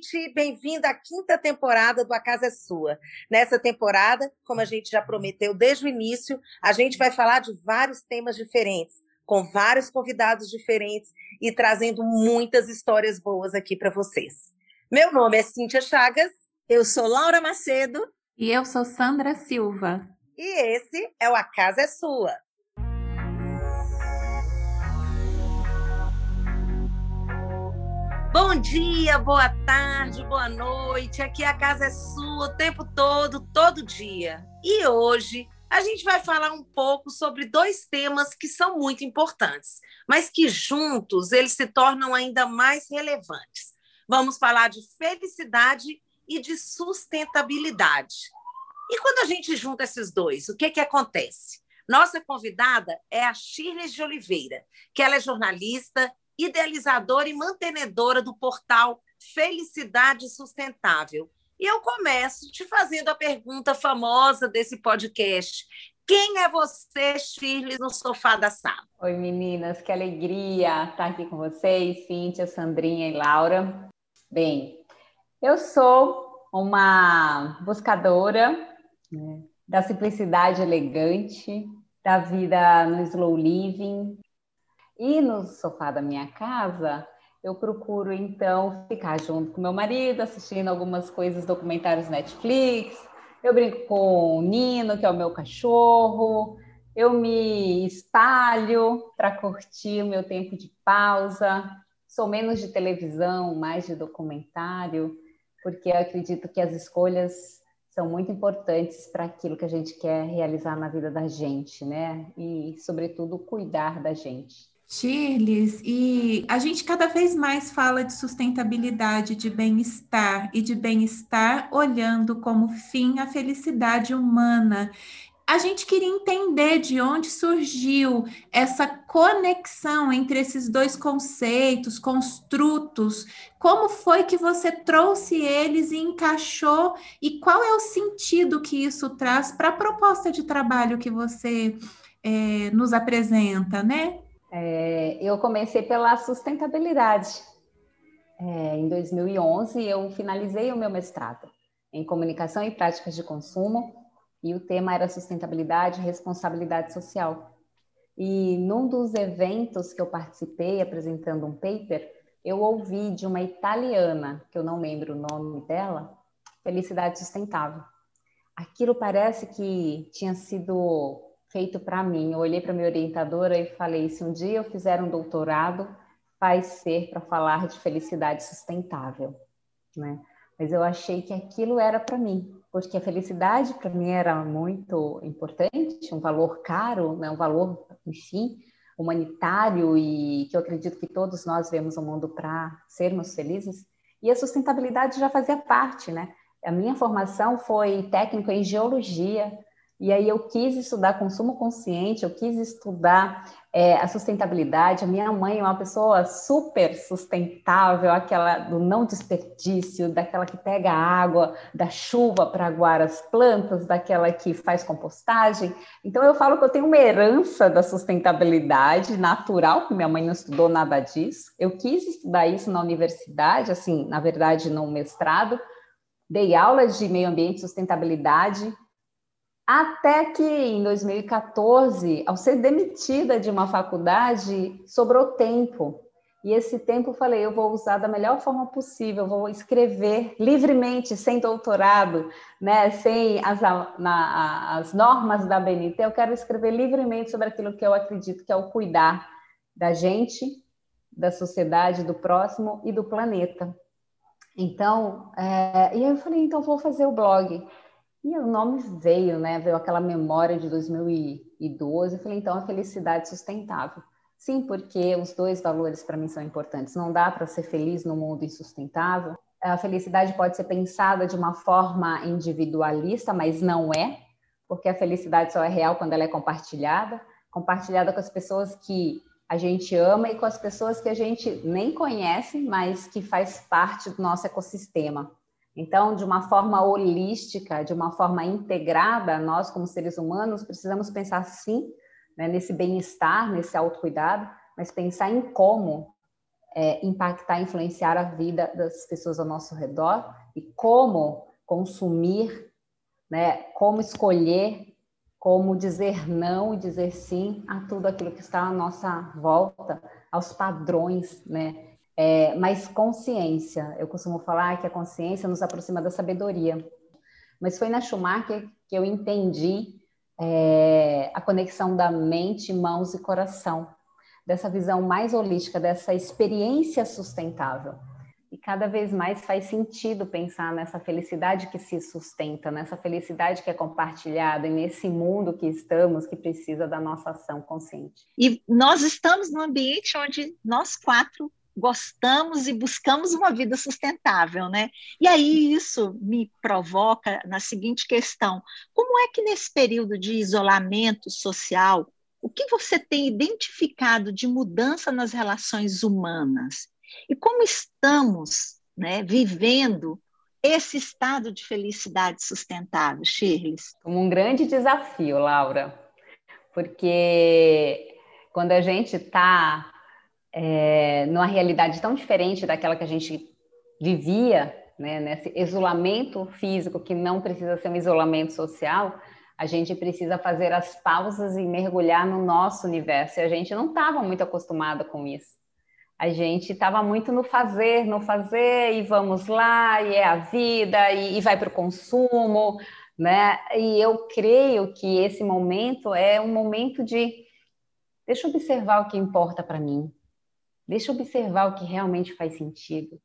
gente! Bem-vindo à quinta temporada do A Casa é Sua. Nessa temporada, como a gente já prometeu desde o início, a gente vai falar de vários temas diferentes, com vários convidados diferentes e trazendo muitas histórias boas aqui para vocês. Meu nome é Cíntia Chagas. Eu sou Laura Macedo. E eu sou Sandra Silva. E esse é o A Casa é Sua. Bom dia, boa tarde, boa noite. Aqui a casa é sua o tempo todo, todo dia. E hoje a gente vai falar um pouco sobre dois temas que são muito importantes, mas que juntos eles se tornam ainda mais relevantes. Vamos falar de felicidade e de sustentabilidade. E quando a gente junta esses dois, o que, que acontece? Nossa convidada é a Shirley de Oliveira, que ela é jornalista, idealizadora e mantenedora do portal Felicidade Sustentável. E eu começo te fazendo a pergunta famosa desse podcast. Quem é você, Shirley, no sofá da sala? Oi, meninas, que alegria estar aqui com vocês, Cíntia, Sandrinha e Laura. Bem, eu sou uma buscadora né, da simplicidade elegante, da vida no slow living, e no sofá da minha casa, eu procuro então ficar junto com meu marido, assistindo algumas coisas, documentários Netflix. Eu brinco com o Nino, que é o meu cachorro. Eu me espalho para curtir o meu tempo de pausa. Sou menos de televisão, mais de documentário, porque eu acredito que as escolhas são muito importantes para aquilo que a gente quer realizar na vida da gente, né? E, sobretudo, cuidar da gente. Shirley, e a gente cada vez mais fala de sustentabilidade, de bem-estar e de bem-estar olhando como fim a felicidade humana. A gente queria entender de onde surgiu essa conexão entre esses dois conceitos, construtos. Como foi que você trouxe eles e encaixou? E qual é o sentido que isso traz para a proposta de trabalho que você é, nos apresenta, né? É, eu comecei pela sustentabilidade. É, em 2011, eu finalizei o meu mestrado em comunicação e práticas de consumo e o tema era sustentabilidade e responsabilidade social. E num dos eventos que eu participei apresentando um paper, eu ouvi de uma italiana, que eu não lembro o nome dela, Felicidade Sustentável. Aquilo parece que tinha sido feito para mim. Eu olhei para minha orientadora e falei: se um dia eu fizer um doutorado, vai ser para falar de felicidade sustentável, né? Mas eu achei que aquilo era para mim, porque a felicidade para mim era muito importante, um valor caro, né? um valor, enfim, humanitário e que eu acredito que todos nós vemos o mundo para sermos felizes. E a sustentabilidade já fazia parte, né? A minha formação foi técnico em geologia, e aí eu quis estudar consumo consciente, eu quis estudar é, a sustentabilidade. A minha mãe é uma pessoa super sustentável, aquela do não desperdício, daquela que pega a água da chuva para aguar as plantas, daquela que faz compostagem. Então eu falo que eu tenho uma herança da sustentabilidade natural, que minha mãe não estudou nada disso. Eu quis estudar isso na universidade, assim, na verdade, no mestrado. Dei aulas de meio ambiente e sustentabilidade até que em 2014, ao ser demitida de uma faculdade, sobrou tempo. E esse tempo eu falei, eu vou usar da melhor forma possível, vou escrever livremente, sem doutorado, né, sem as, na, as normas da BNT, eu quero escrever livremente sobre aquilo que eu acredito que é o cuidar da gente, da sociedade, do próximo e do planeta. Então, é, e aí eu falei, então vou fazer o blog. E o nome veio, né? Veio aquela memória de 2012. Eu falei, então, a felicidade sustentável. Sim, porque os dois valores para mim são importantes. Não dá para ser feliz no mundo insustentável. A felicidade pode ser pensada de uma forma individualista, mas não é, porque a felicidade só é real quando ela é compartilhada compartilhada com as pessoas que a gente ama e com as pessoas que a gente nem conhece, mas que faz parte do nosso ecossistema. Então, de uma forma holística, de uma forma integrada, nós, como seres humanos, precisamos pensar sim né, nesse bem-estar, nesse autocuidado, mas pensar em como é, impactar, influenciar a vida das pessoas ao nosso redor e como consumir, né, como escolher, como dizer não e dizer sim a tudo aquilo que está à nossa volta, aos padrões, né? É, mas consciência, eu costumo falar que a consciência nos aproxima da sabedoria. Mas foi na Schumacher que eu entendi é, a conexão da mente, mãos e coração, dessa visão mais holística, dessa experiência sustentável. E cada vez mais faz sentido pensar nessa felicidade que se sustenta, nessa felicidade que é compartilhada e nesse mundo que estamos, que precisa da nossa ação consciente. E nós estamos num ambiente onde nós quatro gostamos e buscamos uma vida sustentável, né? E aí isso me provoca na seguinte questão: como é que nesse período de isolamento social, o que você tem identificado de mudança nas relações humanas? E como estamos, né, vivendo esse estado de felicidade sustentável, Shirley? Como um grande desafio, Laura, porque quando a gente está é, numa realidade tão diferente daquela que a gente vivia, né, nesse isolamento físico que não precisa ser um isolamento social, a gente precisa fazer as pausas e mergulhar no nosso universo. E a gente não estava muito acostumado com isso. A gente estava muito no fazer, no fazer, e vamos lá, e é a vida, e, e vai para o consumo, né? E eu creio que esse momento é um momento de deixa eu observar o que importa para mim, Deixa eu observar o que realmente faz sentido.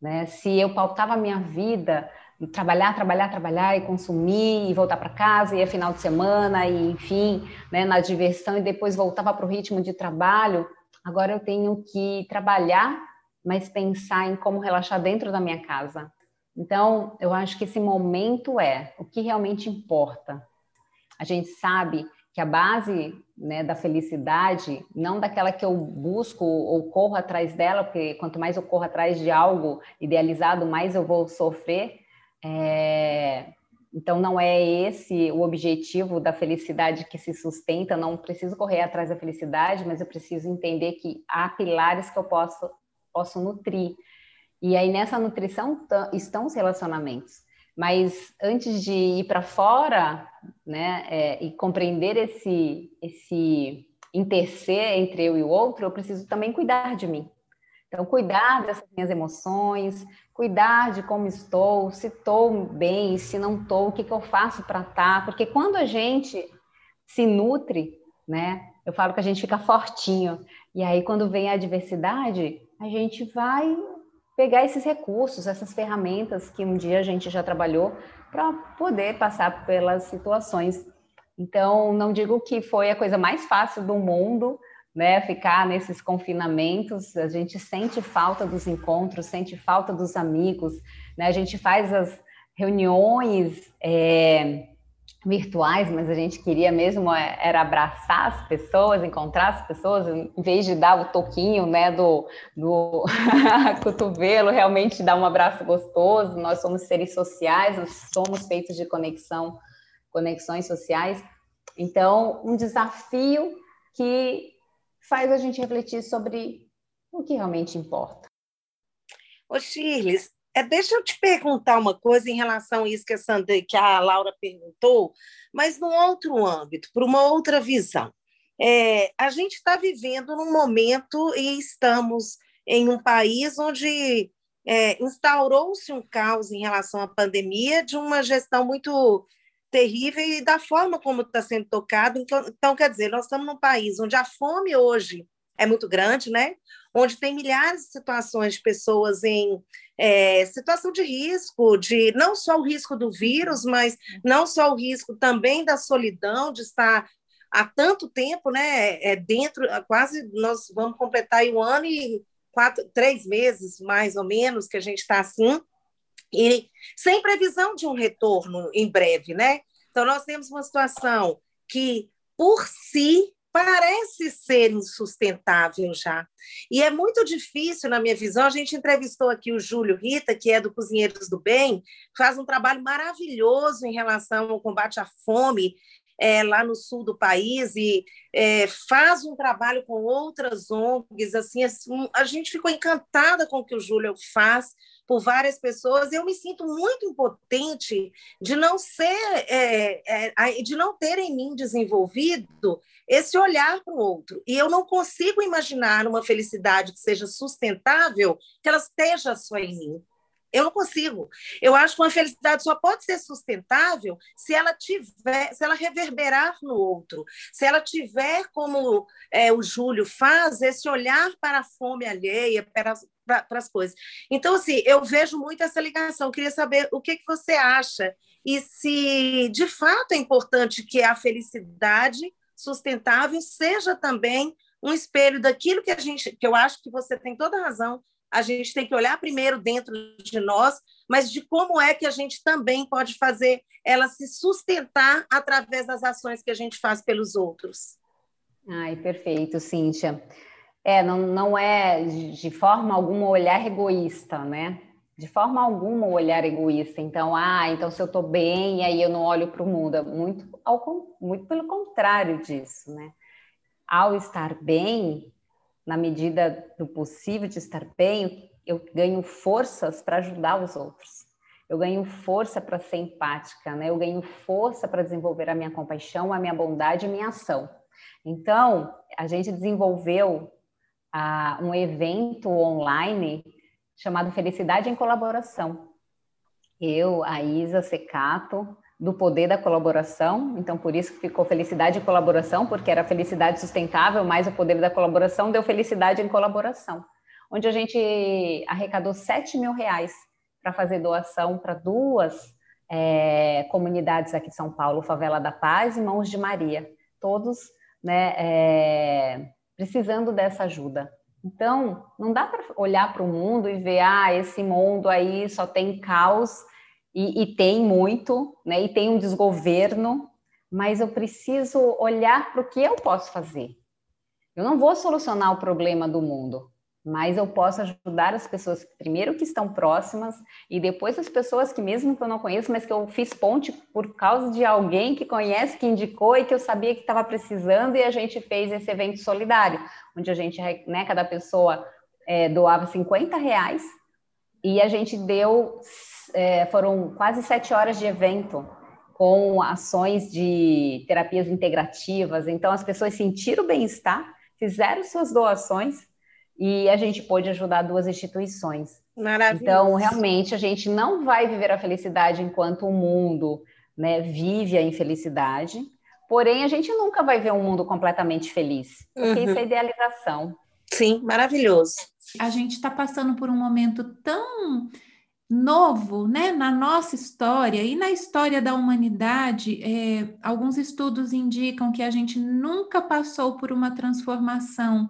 Né? Se eu pautava a minha vida trabalhar, trabalhar, trabalhar e consumir e voltar para casa e é final de semana e enfim, né, na diversão e depois voltava para o ritmo de trabalho, agora eu tenho que trabalhar, mas pensar em como relaxar dentro da minha casa. Então, eu acho que esse momento é o que realmente importa. A gente sabe que a base né, da felicidade, não daquela que eu busco ou corro atrás dela, porque quanto mais eu corro atrás de algo idealizado, mais eu vou sofrer. É... Então, não é esse o objetivo da felicidade que se sustenta. Não preciso correr atrás da felicidade, mas eu preciso entender que há pilares que eu posso, posso nutrir. E aí, nessa nutrição estão os relacionamentos. Mas antes de ir para fora, né, é, e compreender esse esse intercer entre eu e o outro, eu preciso também cuidar de mim. Então, cuidar dessas minhas emoções, cuidar de como estou, se estou bem, se não estou, o que, que eu faço para estar. Tá, porque quando a gente se nutre, né, eu falo que a gente fica fortinho. E aí, quando vem a adversidade, a gente vai pegar esses recursos, essas ferramentas que um dia a gente já trabalhou para poder passar pelas situações. Então, não digo que foi a coisa mais fácil do mundo, né, ficar nesses confinamentos, a gente sente falta dos encontros, sente falta dos amigos, né, a gente faz as reuniões é, virtuais, mas a gente queria mesmo é, era abraçar as pessoas, encontrar as pessoas, em vez de dar o toquinho, né, do, do cotovelo, realmente dar um abraço gostoso. Nós somos seres sociais, nós somos feitos de conexão, conexões sociais. Então, um desafio que faz a gente refletir sobre o que realmente importa. Ô, Shirley, é, deixa eu te perguntar uma coisa em relação a isso que a, Sandra, que a Laura perguntou, mas num outro âmbito, por uma outra visão. É, a gente está vivendo num momento e estamos em um país onde é, instaurou-se um caos em relação à pandemia de uma gestão muito terrível e da forma como está sendo tocado. Então, então, quer dizer, nós estamos num país onde a fome hoje é muito grande, né? Onde tem milhares de situações de pessoas em é, situação de risco, de não só o risco do vírus, mas não só o risco também da solidão, de estar há tanto tempo, né, é, dentro, quase nós vamos completar um ano e quatro, três meses, mais ou menos, que a gente está assim, e sem previsão de um retorno em breve, né? Então, nós temos uma situação que, por si, parece ser insustentável já. E é muito difícil, na minha visão. A gente entrevistou aqui o Júlio Rita, que é do Cozinheiros do Bem, faz um trabalho maravilhoso em relação ao combate à fome. É, lá no sul do país e é, faz um trabalho com outras ONGs. Assim, assim, a gente ficou encantada com o que o Júlio faz por várias pessoas. Eu me sinto muito impotente de não ser, é, é, de não ter em mim desenvolvido esse olhar para o outro. E eu não consigo imaginar uma felicidade que seja sustentável, que ela esteja só em mim. Eu não consigo. Eu acho que uma felicidade só pode ser sustentável se ela tiver, se ela reverberar no outro, se ela tiver, como é, o Júlio faz, esse olhar para a fome alheia, para, para, para as coisas. Então, assim, eu vejo muito essa ligação. Eu queria saber o que, que você acha e se de fato é importante que a felicidade sustentável seja também um espelho daquilo que a gente, que eu acho que você tem toda razão, a gente tem que olhar primeiro dentro de nós, mas de como é que a gente também pode fazer ela se sustentar através das ações que a gente faz pelos outros. Ai, perfeito, Cíntia. É, não, não é de forma alguma olhar egoísta, né? De forma alguma olhar egoísta. Então, ah, então se eu estou bem, aí eu não olho para o mundo. Muito, ao, muito pelo contrário disso, né? Ao estar bem, na medida do possível de estar bem, eu ganho forças para ajudar os outros. Eu ganho força para ser empática, né? Eu ganho força para desenvolver a minha compaixão, a minha bondade e minha ação. Então, a gente desenvolveu uh, um evento online chamado Felicidade em Colaboração. Eu, a Isa Secato, do poder da colaboração, então por isso ficou felicidade e colaboração, porque era felicidade sustentável, mais o poder da colaboração deu felicidade em colaboração, onde a gente arrecadou 7 mil reais para fazer doação para duas é, comunidades aqui de São Paulo, Favela da Paz e Mãos de Maria, todos né, é, precisando dessa ajuda. Então, não dá para olhar para o mundo e ver, ah, esse mundo aí só tem caos e, e tem muito, né? E tem um desgoverno, mas eu preciso olhar para o que eu posso fazer. Eu não vou solucionar o problema do mundo, mas eu posso ajudar as pessoas primeiro que estão próximas e depois as pessoas que mesmo que eu não conheço, mas que eu fiz ponte por causa de alguém que conhece, que indicou e que eu sabia que estava precisando e a gente fez esse evento solidário, onde a gente, né, cada pessoa é, doava 50 reais e a gente deu é, foram quase sete horas de evento com ações de terapias integrativas. Então, as pessoas sentiram bem-estar, fizeram suas doações e a gente pôde ajudar duas instituições. Maravilha. Então, realmente, a gente não vai viver a felicidade enquanto o mundo né, vive a infelicidade. Porém, a gente nunca vai ver um mundo completamente feliz, porque uhum. isso é idealização. Sim, maravilhoso. A gente está passando por um momento tão novo né, na nossa história e na história da humanidade, é, alguns estudos indicam que a gente nunca passou por uma transformação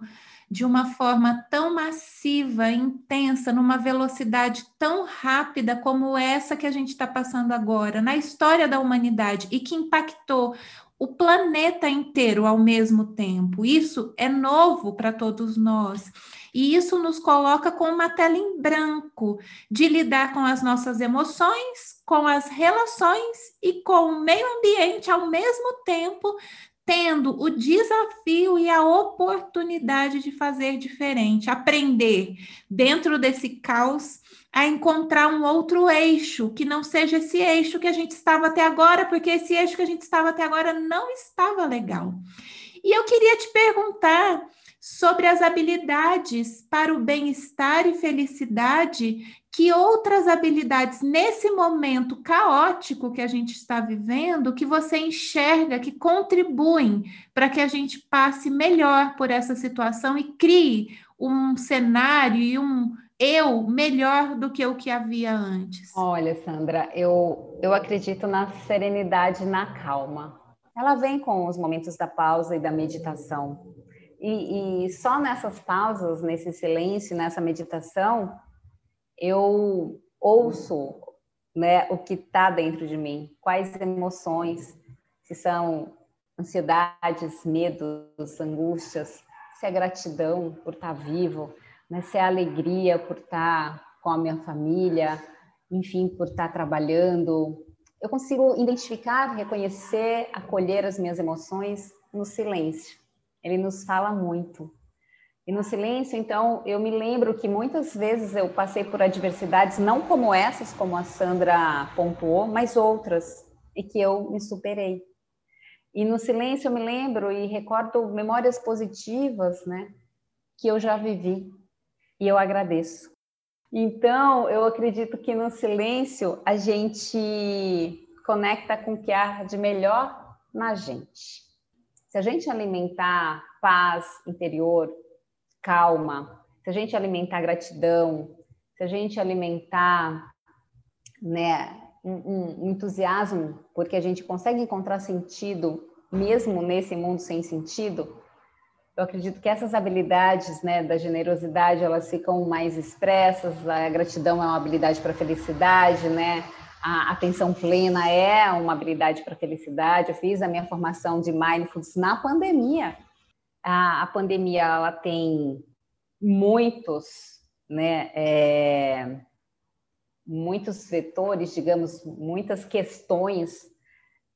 de uma forma tão massiva, intensa, numa velocidade tão rápida como essa que a gente está passando agora na história da humanidade e que impactou o planeta inteiro ao mesmo tempo. Isso é novo para todos nós. E isso nos coloca com uma tela em branco de lidar com as nossas emoções, com as relações e com o meio ambiente ao mesmo tempo, tendo o desafio e a oportunidade de fazer diferente, aprender dentro desse caos a encontrar um outro eixo que não seja esse eixo que a gente estava até agora, porque esse eixo que a gente estava até agora não estava legal. E eu queria te perguntar sobre as habilidades para o bem-estar e felicidade, que outras habilidades nesse momento caótico que a gente está vivendo, que você enxerga que contribuem para que a gente passe melhor por essa situação e crie um cenário e um eu melhor do que o que havia antes? Olha, Sandra, eu, eu acredito na serenidade, na calma. Ela vem com os momentos da pausa e da meditação. E, e só nessas pausas, nesse silêncio, nessa meditação, eu ouço né, o que está dentro de mim, quais emoções, se são ansiedades, medos, angústias, se é gratidão por estar tá vivo, né, se é alegria por estar tá com a minha família, enfim, por estar tá trabalhando, eu consigo identificar, reconhecer, acolher as minhas emoções no silêncio. Ele nos fala muito. E no silêncio, então, eu me lembro que muitas vezes eu passei por adversidades, não como essas, como a Sandra pontuou, mas outras, e que eu me superei. E no silêncio eu me lembro e recordo memórias positivas, né, que eu já vivi, e eu agradeço. Então, eu acredito que no silêncio a gente conecta com o que há de melhor na gente. Se a gente alimentar paz interior, calma, se a gente alimentar gratidão, se a gente alimentar né, um, um entusiasmo, porque a gente consegue encontrar sentido mesmo nesse mundo sem sentido, eu acredito que essas habilidades né, da generosidade elas ficam mais expressas, a gratidão é uma habilidade para felicidade, né? A atenção plena é uma habilidade para a felicidade. Eu fiz a minha formação de mindfulness na pandemia. A, a pandemia ela tem muitos, né, é, muitos vetores, digamos, muitas questões,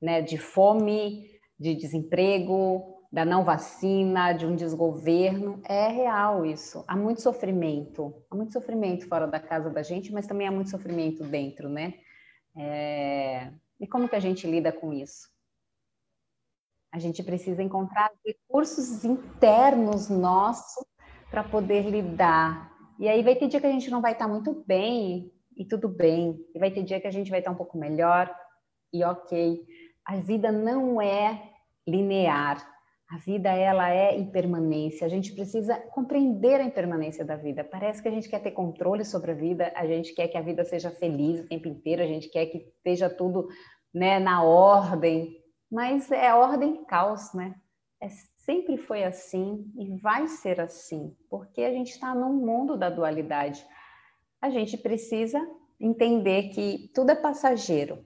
né, de fome, de desemprego, da não vacina, de um desgoverno. É real isso. Há muito sofrimento, há muito sofrimento fora da casa da gente, mas também há muito sofrimento dentro, né? É... E como que a gente lida com isso? A gente precisa encontrar recursos internos nossos para poder lidar. E aí vai ter dia que a gente não vai estar muito bem e tudo bem. E vai ter dia que a gente vai estar um pouco melhor e ok. A vida não é linear. A vida ela é impermanência. A gente precisa compreender a impermanência da vida. Parece que a gente quer ter controle sobre a vida, a gente quer que a vida seja feliz o tempo inteiro, a gente quer que esteja tudo, né, na ordem. Mas é ordem caos, né? É, sempre foi assim e vai ser assim, porque a gente está num mundo da dualidade. A gente precisa entender que tudo é passageiro,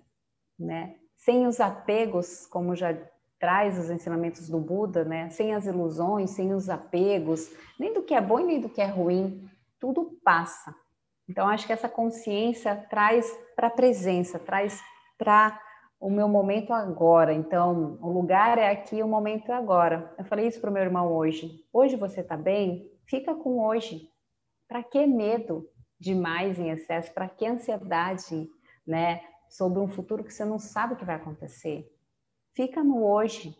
né? Sem os apegos, como já traz os ensinamentos do Buda, né? Sem as ilusões, sem os apegos, nem do que é bom e nem do que é ruim, tudo passa. Então acho que essa consciência traz para a presença, traz para o meu momento agora. Então, o lugar é aqui, o momento é agora. Eu falei isso para o meu irmão hoje. Hoje você está bem? Fica com hoje. Para que medo demais em excesso? Para que ansiedade, né? Sobre um futuro que você não sabe o que vai acontecer. Fica no hoje.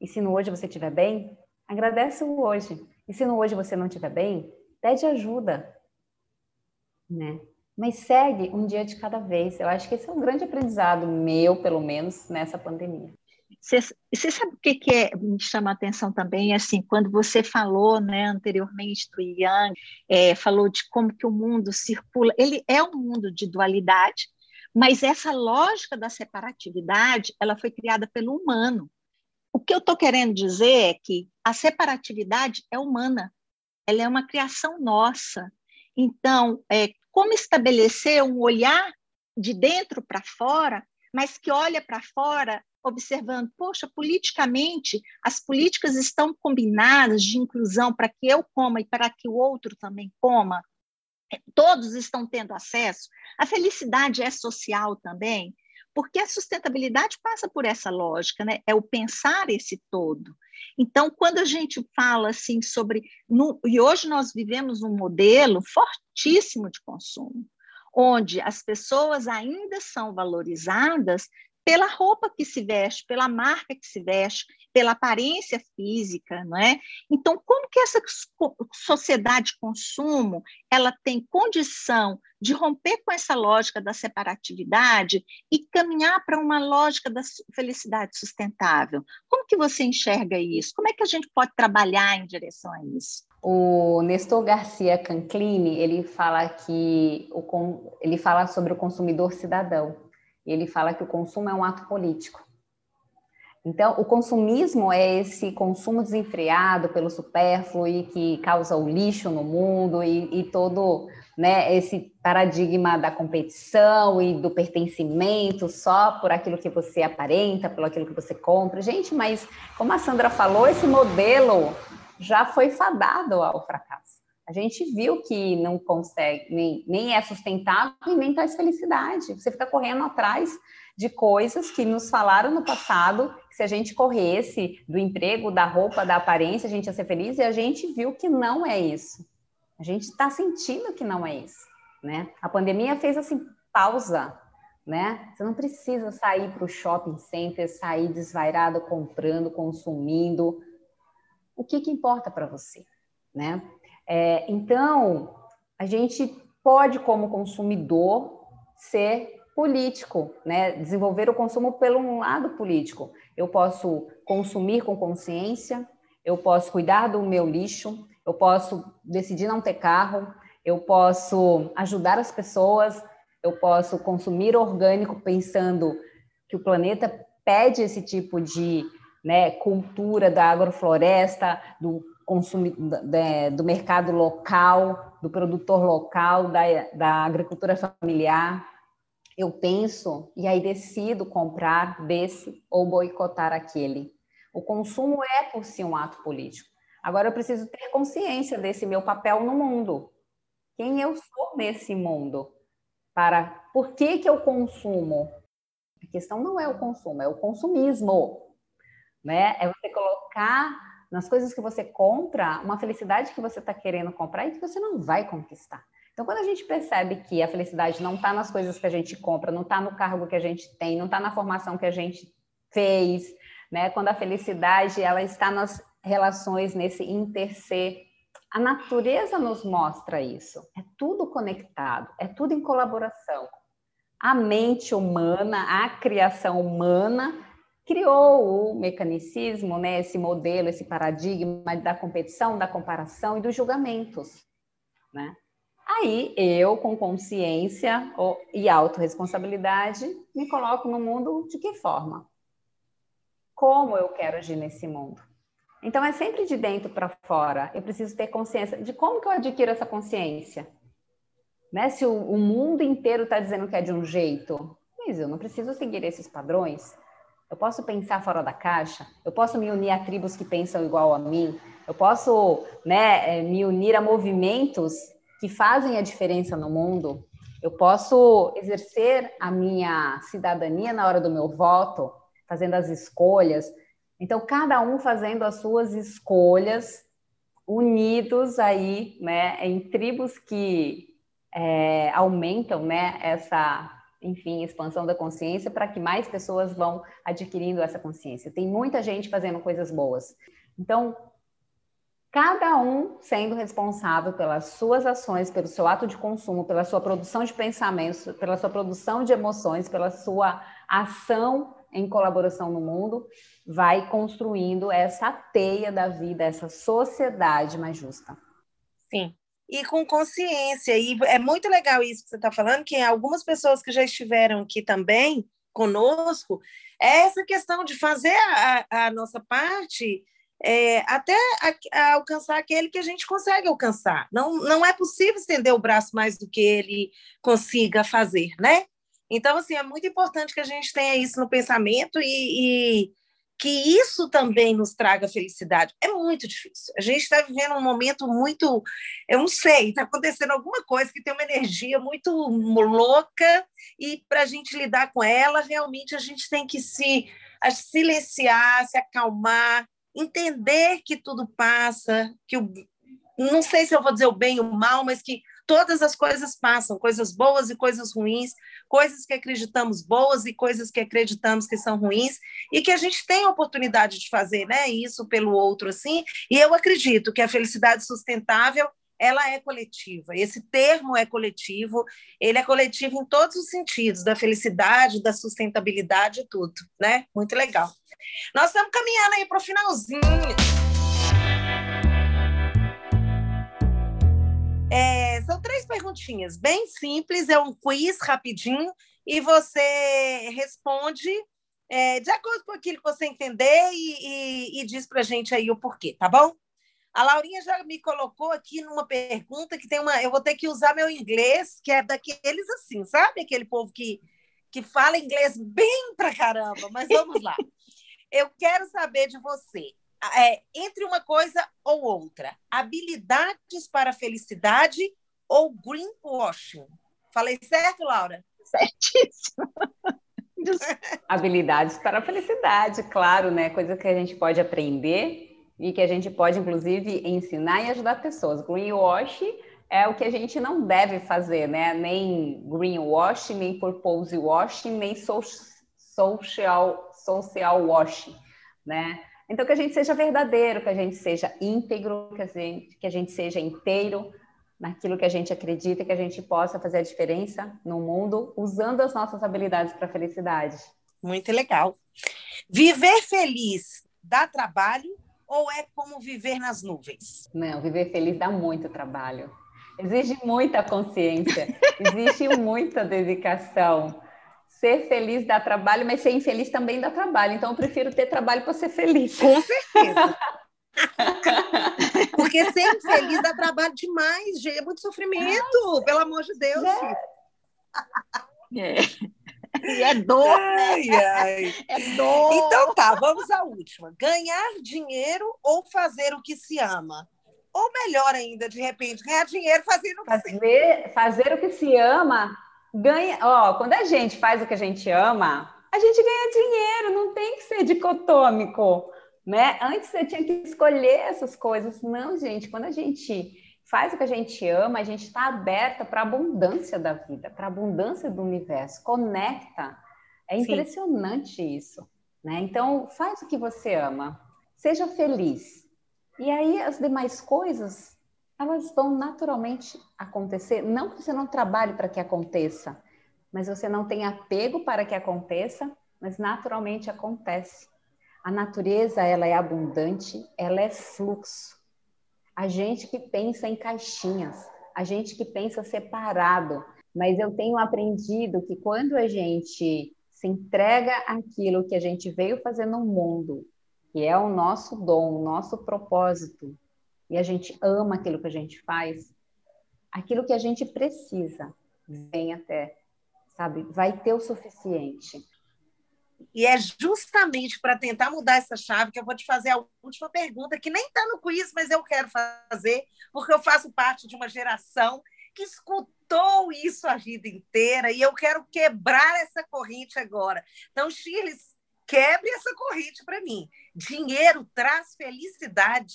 E se no hoje você estiver bem, agradece o hoje. E se no hoje você não estiver bem, pede ajuda. Né? Mas segue um dia de cada vez. Eu acho que esse é um grande aprendizado meu, pelo menos, nessa pandemia. Você, sabe o que, que é, me chama a atenção também? Assim, quando você falou né, anteriormente do Yang, é, falou de como que o mundo circula, ele é um mundo de dualidade, mas essa lógica da separatividade, ela foi criada pelo humano. O que eu estou querendo dizer é que a separatividade é humana, ela é uma criação nossa. Então, é, como estabelecer um olhar de dentro para fora, mas que olha para fora observando, poxa, politicamente as políticas estão combinadas de inclusão para que eu coma e para que o outro também coma todos estão tendo acesso. A felicidade é social também, porque a sustentabilidade passa por essa lógica, né? É o pensar esse todo. Então, quando a gente fala assim sobre. No, e hoje nós vivemos um modelo fortíssimo de consumo, onde as pessoas ainda são valorizadas pela roupa que se veste, pela marca que se veste, pela aparência física, não é? Então, como que essa sociedade de consumo ela tem condição de romper com essa lógica da separatividade e caminhar para uma lógica da felicidade sustentável? Como que você enxerga isso? Como é que a gente pode trabalhar em direção a isso? O Nestor Garcia Canclini, ele fala que o, ele fala sobre o consumidor cidadão. Ele fala que o consumo é um ato político. Então, o consumismo é esse consumo desenfreado pelo supérfluo e que causa o lixo no mundo e, e todo né, esse paradigma da competição e do pertencimento só por aquilo que você aparenta, pelo aquilo que você compra. Gente, mas como a Sandra falou, esse modelo já foi fadado ao fracasso. A gente viu que não consegue, nem, nem é sustentável e nem traz felicidade. Você fica correndo atrás de coisas que nos falaram no passado, que se a gente corresse do emprego, da roupa, da aparência, a gente ia ser feliz, e a gente viu que não é isso. A gente está sentindo que não é isso, né? A pandemia fez assim, pausa, né? Você não precisa sair para o shopping center, sair desvairado comprando, consumindo. O que, que importa para você, né? É, então, a gente pode, como consumidor, ser político, né? Desenvolver o consumo pelo um lado político. Eu posso consumir com consciência, eu posso cuidar do meu lixo, eu posso decidir não ter carro, eu posso ajudar as pessoas, eu posso consumir orgânico pensando que o planeta pede esse tipo de né, cultura da agrofloresta, do consumo do mercado local, do produtor local, da, da agricultura familiar eu penso e aí decido comprar desse ou boicotar aquele. O consumo é por si um ato político. Agora eu preciso ter consciência desse meu papel no mundo. Quem eu sou nesse mundo? Para por que que eu consumo? A questão não é o consumo, é o consumismo, né? É você colocar nas coisas que você compra uma felicidade que você está querendo comprar e que você não vai conquistar. Então, quando a gente percebe que a felicidade não está nas coisas que a gente compra, não está no cargo que a gente tem, não está na formação que a gente fez, né? Quando a felicidade ela está nas relações nesse interser, a natureza nos mostra isso. É tudo conectado, é tudo em colaboração. A mente humana, a criação humana criou o mecanicismo, né, esse modelo, esse paradigma da competição, da comparação e dos julgamentos, né? Aí eu, com consciência e autorresponsabilidade, me coloco no mundo de que forma? Como eu quero agir nesse mundo? Então é sempre de dentro para fora. Eu preciso ter consciência de como que eu adquiro essa consciência. Né? Se o, o mundo inteiro está dizendo que é de um jeito, mas eu não preciso seguir esses padrões. Eu posso pensar fora da caixa. Eu posso me unir a tribos que pensam igual a mim. Eu posso né, eh, me unir a movimentos que fazem a diferença no mundo. Eu posso exercer a minha cidadania na hora do meu voto, fazendo as escolhas. Então, cada um fazendo as suas escolhas, unidos aí, né, em tribos que é, aumentam, né, essa, enfim, expansão da consciência para que mais pessoas vão adquirindo essa consciência. Tem muita gente fazendo coisas boas. Então, cada um sendo responsável pelas suas ações, pelo seu ato de consumo, pela sua produção de pensamentos, pela sua produção de emoções, pela sua ação em colaboração no mundo, vai construindo essa teia da vida, essa sociedade mais justa. Sim. E com consciência. E é muito legal isso que você está falando, que algumas pessoas que já estiveram aqui também conosco, é essa questão de fazer a, a nossa parte é, até a, a alcançar aquele que a gente consegue alcançar. Não, não é possível estender o braço mais do que ele consiga fazer, né? Então, assim, é muito importante que a gente tenha isso no pensamento e, e que isso também nos traga felicidade. É muito difícil. A gente está vivendo um momento muito, eu não sei, está acontecendo alguma coisa que tem uma energia muito louca e para a gente lidar com ela, realmente a gente tem que se silenciar, se acalmar, entender que tudo passa, que o, não sei se eu vou dizer o bem e o mal, mas que todas as coisas passam, coisas boas e coisas ruins, coisas que acreditamos boas e coisas que acreditamos que são ruins, e que a gente tem a oportunidade de fazer né, isso pelo outro assim, e eu acredito que a felicidade sustentável ela é coletiva. Esse termo é coletivo, ele é coletivo em todos os sentidos, da felicidade, da sustentabilidade, tudo, né? Muito legal. Nós estamos caminhando aí para o finalzinho. É, são três perguntinhas, bem simples, é um quiz rapidinho, e você responde é, de acordo com aquilo que você entender e, e, e diz para a gente aí o porquê, tá bom? A Laurinha já me colocou aqui numa pergunta que tem uma. Eu vou ter que usar meu inglês, que é daqueles assim, sabe? Aquele povo que, que fala inglês bem pra caramba, mas vamos lá. Eu quero saber de você, é, entre uma coisa ou outra, habilidades para felicidade ou greenwashing? Falei certo, Laura? Certíssimo. Habilidades para felicidade, claro, né? Coisa que a gente pode aprender e que a gente pode, inclusive, ensinar e ajudar pessoas. Greenwash é o que a gente não deve fazer, né? Nem greenwash, nem purpose washing, nem social, social washing, né? Então, que a gente seja verdadeiro, que a gente seja íntegro, que a gente, que a gente seja inteiro naquilo que a gente acredita, que a gente possa fazer a diferença no mundo usando as nossas habilidades para a felicidade. Muito legal. Viver feliz dá trabalho ou é como viver nas nuvens? Não, viver feliz dá muito trabalho. Exige muita consciência, existe muita dedicação ser feliz dá trabalho, mas ser infeliz também dá trabalho. Então, eu prefiro ter trabalho para ser feliz. Com certeza. Porque ser infeliz dá trabalho demais, gente. É muito sofrimento, pelo amor de Deus. É. E é dor. Ai, ai. É dor. Então tá, vamos à última. Ganhar dinheiro ou fazer o que se ama? Ou melhor ainda, de repente, ganhar dinheiro fazendo o que fazer, se... Fazer o que se ama ganha, ó, quando a gente faz o que a gente ama, a gente ganha dinheiro, não tem que ser dicotômico, né? Antes você tinha que escolher essas coisas. Não, gente, quando a gente faz o que a gente ama, a gente está aberta para a abundância da vida, para a abundância do universo, conecta. É impressionante Sim. isso, né? Então, faz o que você ama, seja feliz. E aí as demais coisas elas vão naturalmente acontecer, não que você não trabalhe para que aconteça, mas você não tem apego para que aconteça, mas naturalmente acontece. A natureza, ela é abundante, ela é fluxo. A gente que pensa em caixinhas, a gente que pensa separado, mas eu tenho aprendido que quando a gente se entrega aquilo que a gente veio fazer no mundo, que é o nosso dom, o nosso propósito, e a gente ama aquilo que a gente faz, aquilo que a gente precisa vem até, sabe? Vai ter o suficiente. E é justamente para tentar mudar essa chave que eu vou te fazer a última pergunta, que nem está no quiz, mas eu quero fazer, porque eu faço parte de uma geração que escutou isso a vida inteira e eu quero quebrar essa corrente agora. Então, Shirley, quebre essa corrente para mim. Dinheiro traz felicidade?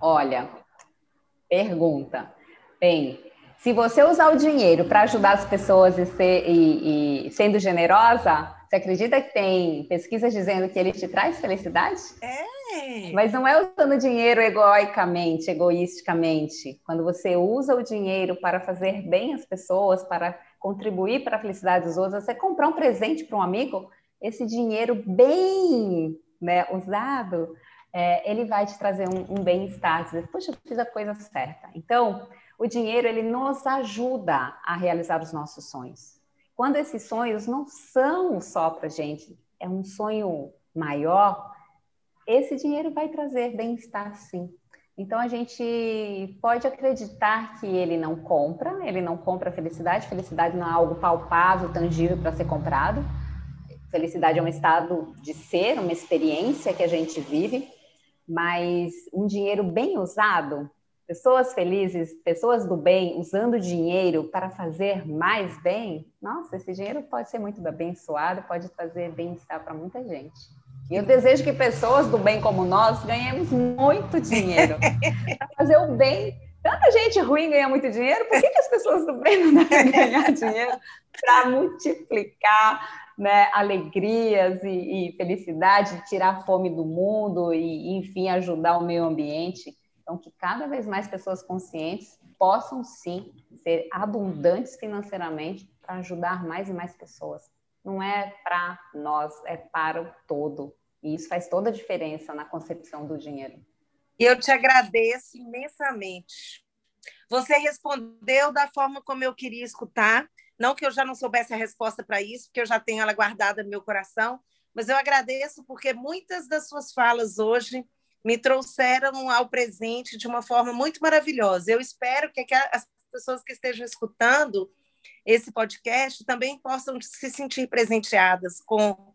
Olha, pergunta. Bem, se você usar o dinheiro para ajudar as pessoas e, ser, e, e, sendo generosa, você acredita que tem pesquisas dizendo que ele te traz felicidade? É. Mas não é usando dinheiro egoicamente, egoisticamente. Quando você usa o dinheiro para fazer bem às pessoas, para contribuir para a felicidade dos outros, você comprar um presente para um amigo, esse dinheiro bem né, usado, é, ele vai te trazer um, um bem-estar, dizer, puxa, eu fiz a coisa certa. Então, o dinheiro, ele nos ajuda a realizar os nossos sonhos. Quando esses sonhos não são só para gente, é um sonho maior, esse dinheiro vai trazer bem-estar, sim. Então a gente pode acreditar que ele não compra, ele não compra felicidade, felicidade não é algo palpável, tangível para ser comprado, Felicidade é um estado de ser, uma experiência que a gente vive, mas um dinheiro bem usado, pessoas felizes, pessoas do bem, usando dinheiro para fazer mais bem, nossa, esse dinheiro pode ser muito abençoado, pode trazer bem-estar para muita gente. E eu desejo que pessoas do bem como nós ganhemos muito dinheiro para fazer o bem. Tanta gente ruim ganha muito dinheiro, por que, que as pessoas do bem não devem ganhar dinheiro para multiplicar né, alegrias e, e felicidade, tirar a fome do mundo e, enfim, ajudar o meio ambiente. Então, que cada vez mais pessoas conscientes possam sim ser abundantes financeiramente para ajudar mais e mais pessoas. Não é para nós, é para o todo. E isso faz toda a diferença na concepção do dinheiro. E eu te agradeço imensamente. Você respondeu da forma como eu queria escutar. Não que eu já não soubesse a resposta para isso, porque eu já tenho ela guardada no meu coração, mas eu agradeço porque muitas das suas falas hoje me trouxeram ao presente de uma forma muito maravilhosa. Eu espero que as pessoas que estejam escutando esse podcast também possam se sentir presenteadas com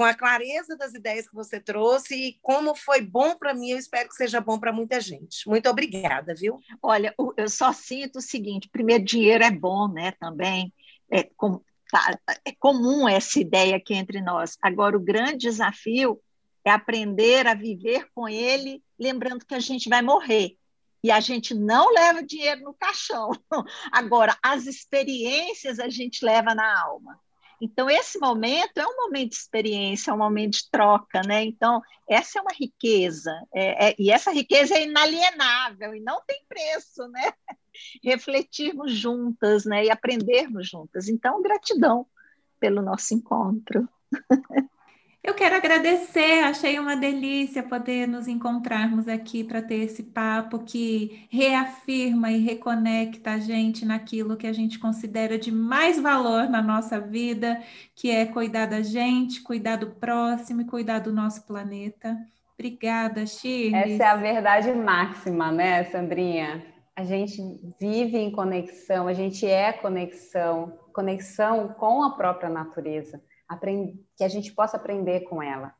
com a clareza das ideias que você trouxe e como foi bom para mim, eu espero que seja bom para muita gente. Muito obrigada, viu? Olha, eu só sinto o seguinte: primeiro, dinheiro é bom, né? Também, é, como tá, é comum essa ideia aqui entre nós. Agora, o grande desafio é aprender a viver com ele, lembrando que a gente vai morrer. E a gente não leva dinheiro no caixão. Agora, as experiências a gente leva na alma. Então, esse momento é um momento de experiência, é um momento de troca, né? Então, essa é uma riqueza, é, é, e essa riqueza é inalienável e não tem preço, né? Refletirmos juntas, né? E aprendermos juntas. Então, gratidão pelo nosso encontro. Eu quero agradecer, achei uma delícia poder nos encontrarmos aqui para ter esse papo que reafirma e reconecta a gente naquilo que a gente considera de mais valor na nossa vida, que é cuidar da gente, cuidar do próximo e cuidar do nosso planeta. Obrigada, Shirley. Essa é a verdade máxima, né, Sandrinha? A gente vive em conexão, a gente é conexão, conexão com a própria natureza que a gente possa aprender com ela,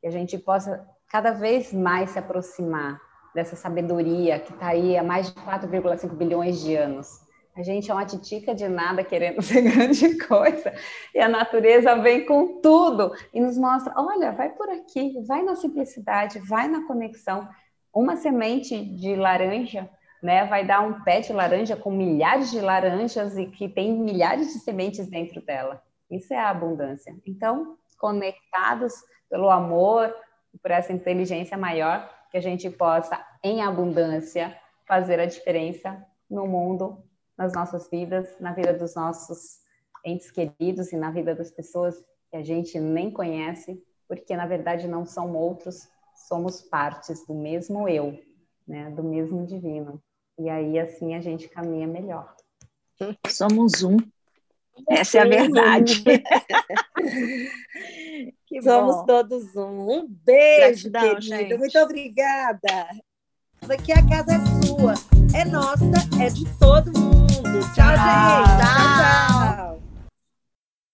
que a gente possa cada vez mais se aproximar dessa sabedoria que está aí há mais de 4,5 bilhões de anos. A gente é uma titica de nada querendo ser grande coisa, e a natureza vem com tudo e nos mostra: olha, vai por aqui, vai na simplicidade, vai na conexão. Uma semente de laranja né, vai dar um pé de laranja com milhares de laranjas e que tem milhares de sementes dentro dela. Isso é a abundância. Então, conectados pelo amor, por essa inteligência maior, que a gente possa, em abundância, fazer a diferença no mundo, nas nossas vidas, na vida dos nossos entes queridos e na vida das pessoas que a gente nem conhece, porque na verdade não são outros, somos partes do mesmo eu, né, do mesmo divino. E aí assim a gente caminha melhor. Somos um. Essa é a verdade. Somos todos um. Um beijo, Gratidão, querida. Gente. Muito obrigada. Aqui a casa é sua, é nossa, é de todo mundo. Tchau, Tchau. gente.